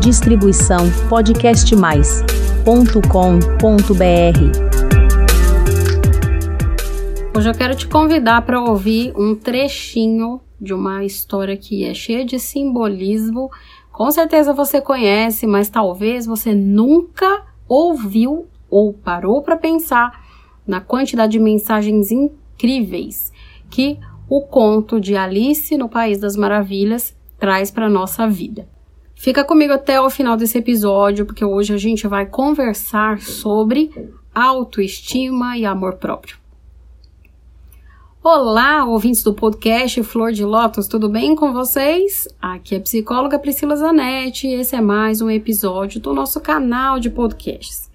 Distribuição podcastmais.com.br. Hoje eu quero te convidar para ouvir um trechinho de uma história que é cheia de simbolismo. Com certeza você conhece, mas talvez você nunca ouviu ou parou para pensar na quantidade de mensagens incríveis que o conto de Alice no País das Maravilhas traz para nossa vida. Fica comigo até o final desse episódio, porque hoje a gente vai conversar sobre autoestima e amor próprio. Olá, ouvintes do podcast Flor de Lótus, tudo bem com vocês? Aqui é a psicóloga Priscila Zanetti e esse é mais um episódio do nosso canal de podcasts.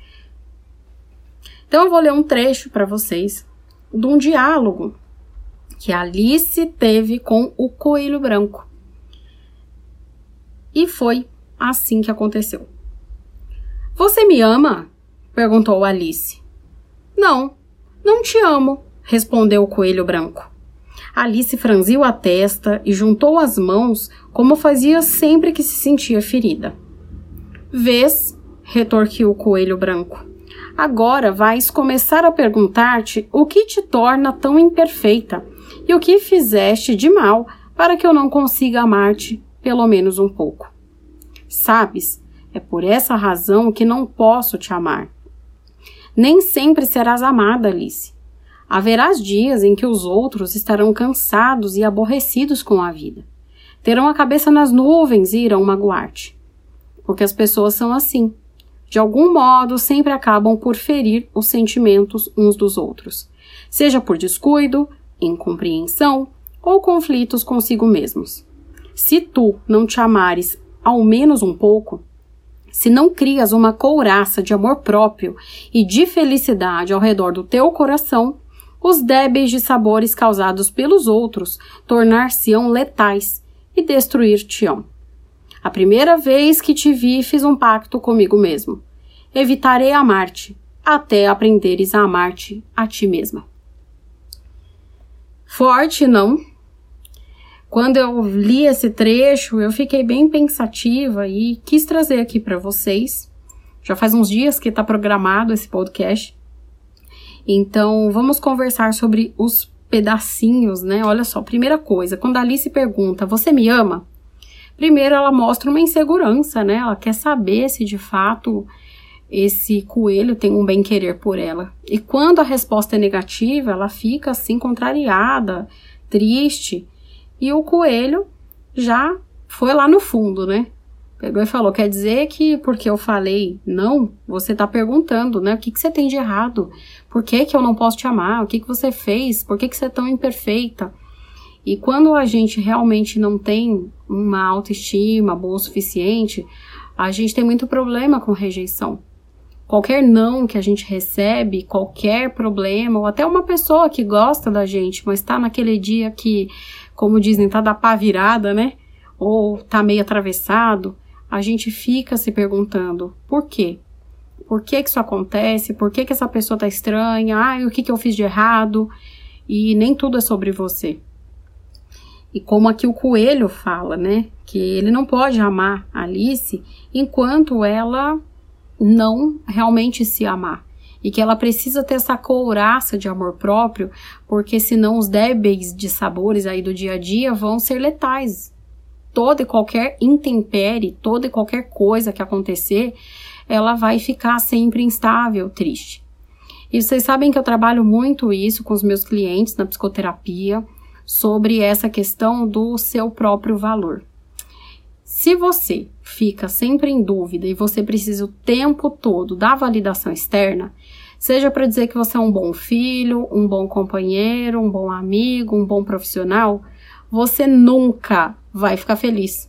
Então eu vou ler um trecho para vocês de um diálogo que Alice teve com o coelho branco. E foi assim que aconteceu. Você me ama? perguntou Alice. Não, não te amo, respondeu o coelho branco. Alice franziu a testa e juntou as mãos como fazia sempre que se sentia ferida. Vês, retorquiu o coelho branco. Agora vais começar a perguntar-te o que te torna tão imperfeita e o que fizeste de mal para que eu não consiga amar-te pelo menos um pouco. Sabes, é por essa razão que não posso te amar. Nem sempre serás amada, Alice. Haverás dias em que os outros estarão cansados e aborrecidos com a vida. Terão a cabeça nas nuvens e irão magoar-te. Porque as pessoas são assim. De algum modo, sempre acabam por ferir os sentimentos uns dos outros, seja por descuido, incompreensão ou conflitos consigo mesmos. Se tu não te amares ao menos um pouco, se não crias uma couraça de amor próprio e de felicidade ao redor do teu coração, os débeis de sabores causados pelos outros tornar-se-ão letais e destruir-te-ão. A primeira vez que te vi, fiz um pacto comigo mesmo. Evitarei amar-te, até aprenderes a amar-te a ti mesma. Forte, não? Quando eu li esse trecho, eu fiquei bem pensativa e quis trazer aqui para vocês. Já faz uns dias que está programado esse podcast. Então, vamos conversar sobre os pedacinhos, né? Olha só, primeira coisa, quando a Alice pergunta: Você me ama? Primeiro, ela mostra uma insegurança, né? Ela quer saber se de fato esse coelho tem um bem-querer por ela. E quando a resposta é negativa, ela fica assim contrariada, triste. E o coelho já foi lá no fundo, né? Pegou e falou: quer dizer que porque eu falei não, você tá perguntando, né? O que, que você tem de errado? Por que, que eu não posso te amar? O que, que você fez? Por que, que você é tão imperfeita? E quando a gente realmente não tem uma autoestima boa o suficiente, a gente tem muito problema com rejeição. Qualquer não que a gente recebe, qualquer problema, ou até uma pessoa que gosta da gente, mas tá naquele dia que, como dizem, tá da pá virada, né? Ou tá meio atravessado, a gente fica se perguntando por quê? Por que que isso acontece? Por que que essa pessoa tá estranha? Ah, o que que eu fiz de errado? E nem tudo é sobre você. E como aqui o coelho fala, né? Que ele não pode amar Alice enquanto ela não realmente se amar. E que ela precisa ter essa couraça de amor próprio, porque senão os débeis de sabores aí do dia a dia vão ser letais. Toda e qualquer intempérie, toda e qualquer coisa que acontecer, ela vai ficar sempre instável, triste. E vocês sabem que eu trabalho muito isso com os meus clientes na psicoterapia, sobre essa questão do seu próprio valor. Se você fica sempre em dúvida e você precisa o tempo todo da validação externa, seja para dizer que você é um bom filho, um bom companheiro, um bom amigo, um bom profissional, você nunca vai ficar feliz.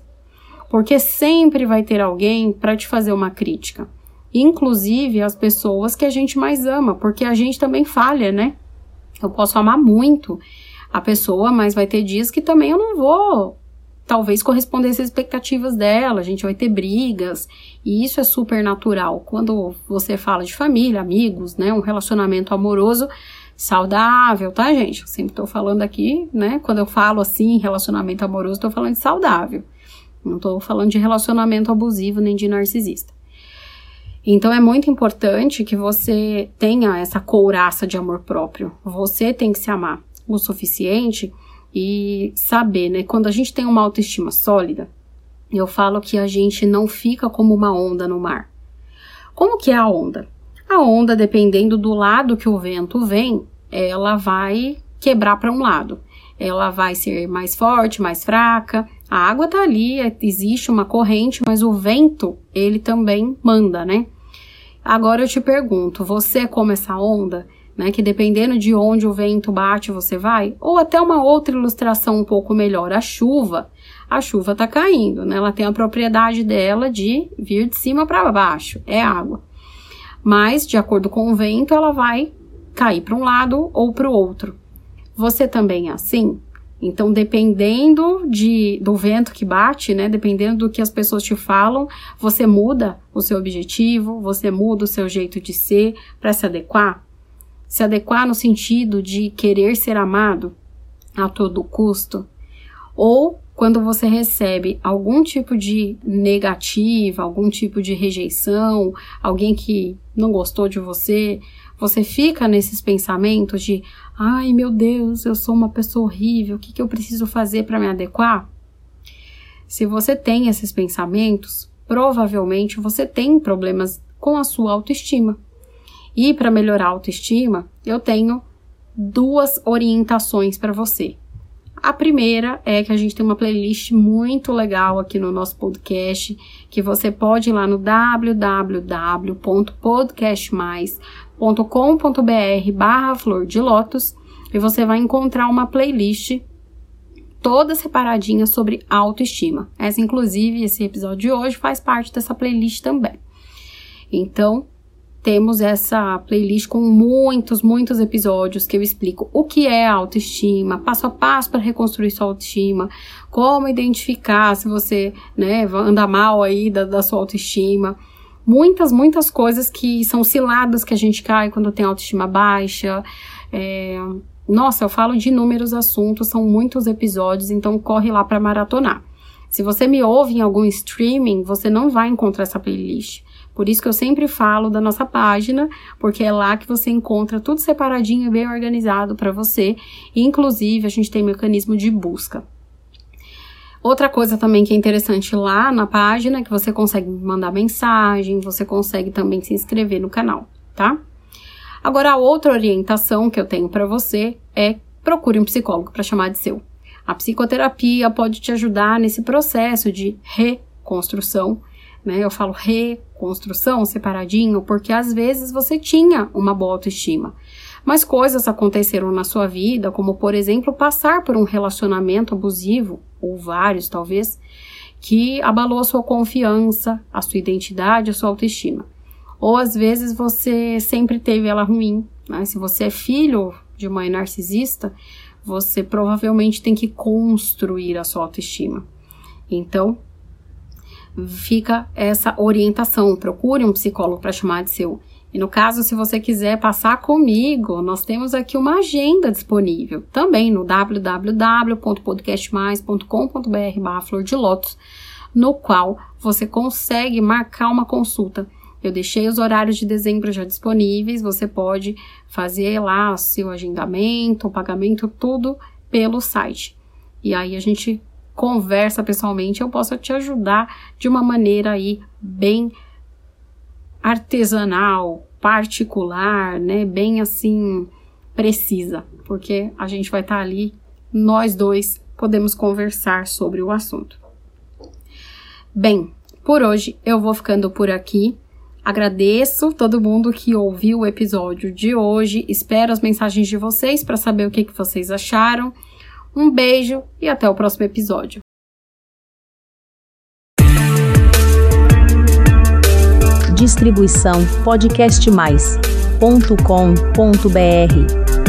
Porque sempre vai ter alguém para te fazer uma crítica. Inclusive as pessoas que a gente mais ama, porque a gente também falha, né? Eu posso amar muito a pessoa, mas vai ter dias que também eu não vou talvez corresponder às expectativas dela, a gente vai ter brigas, e isso é super natural. Quando você fala de família, amigos, né, um relacionamento amoroso saudável, tá, gente? Eu sempre tô falando aqui, né, quando eu falo assim, relacionamento amoroso, tô falando de saudável. Não estou falando de relacionamento abusivo nem de narcisista. Então é muito importante que você tenha essa couraça de amor próprio. Você tem que se amar o suficiente e saber, né? Quando a gente tem uma autoestima sólida, eu falo que a gente não fica como uma onda no mar. Como que é a onda? A onda, dependendo do lado que o vento vem, ela vai quebrar para um lado. Ela vai ser mais forte, mais fraca. A água tá ali, existe uma corrente, mas o vento, ele também manda, né? Agora eu te pergunto, você é como essa onda, né? Que dependendo de onde o vento bate, você vai? Ou até uma outra ilustração um pouco melhor, a chuva. A chuva tá caindo, né? Ela tem a propriedade dela de vir de cima para baixo, é água. Mas, de acordo com o vento, ela vai cair para um lado ou para o outro. Você também é assim? Então, dependendo de, do vento que bate, né, dependendo do que as pessoas te falam, você muda o seu objetivo, você muda o seu jeito de ser para se adequar. Se adequar no sentido de querer ser amado a todo custo, ou quando você recebe algum tipo de negativa, algum tipo de rejeição, alguém que não gostou de você, você fica nesses pensamentos de ai meu Deus, eu sou uma pessoa horrível, o que, que eu preciso fazer para me adequar? Se você tem esses pensamentos, provavelmente você tem problemas com a sua autoestima. E para melhorar a autoestima, eu tenho duas orientações para você. A primeira é que a gente tem uma playlist muito legal aqui no nosso podcast, que você pode ir lá no www.podcastmais.com.br barra flor de lótus e você vai encontrar uma playlist toda separadinha sobre autoestima. Essa, inclusive, esse episódio de hoje faz parte dessa playlist também. Então, temos essa playlist com muitos, muitos episódios que eu explico o que é autoestima, passo a passo para reconstruir sua autoestima, como identificar se você né, anda mal aí da, da sua autoestima. Muitas, muitas coisas que são ciladas que a gente cai quando tem autoestima baixa. É, nossa, eu falo de inúmeros assuntos, são muitos episódios, então corre lá para maratonar. Se você me ouve em algum streaming, você não vai encontrar essa playlist. Por isso que eu sempre falo da nossa página, porque é lá que você encontra tudo separadinho e bem organizado para você. inclusive, a gente tem mecanismo de busca. Outra coisa também que é interessante lá na página é que você consegue mandar mensagem, você consegue também se inscrever no canal, tá? Agora, a outra orientação que eu tenho para você é procure um psicólogo para chamar de seu. A psicoterapia pode te ajudar nesse processo de reconstrução né? Eu falo reconstrução separadinho, porque às vezes você tinha uma boa autoestima. Mas coisas aconteceram na sua vida, como por exemplo passar por um relacionamento abusivo, ou vários talvez, que abalou a sua confiança, a sua identidade, a sua autoestima. Ou às vezes você sempre teve ela ruim. Né? Se você é filho de mãe narcisista, você provavelmente tem que construir a sua autoestima. Então, fica essa orientação. Procure um psicólogo para chamar de seu. E no caso, se você quiser passar comigo, nós temos aqui uma agenda disponível também no www.podcastmais.com.br barra flor de lótus, no qual você consegue marcar uma consulta. Eu deixei os horários de dezembro já disponíveis, você pode fazer lá seu agendamento, o pagamento, tudo pelo site. E aí a gente conversa pessoalmente, eu posso te ajudar de uma maneira aí bem artesanal, particular, né, bem assim precisa, porque a gente vai estar tá ali, nós dois podemos conversar sobre o assunto. Bem, por hoje eu vou ficando por aqui. Agradeço todo mundo que ouviu o episódio de hoje. Espero as mensagens de vocês para saber o que, que vocês acharam. Um beijo e até o próximo episódio. Distribuição podcastmais.com.br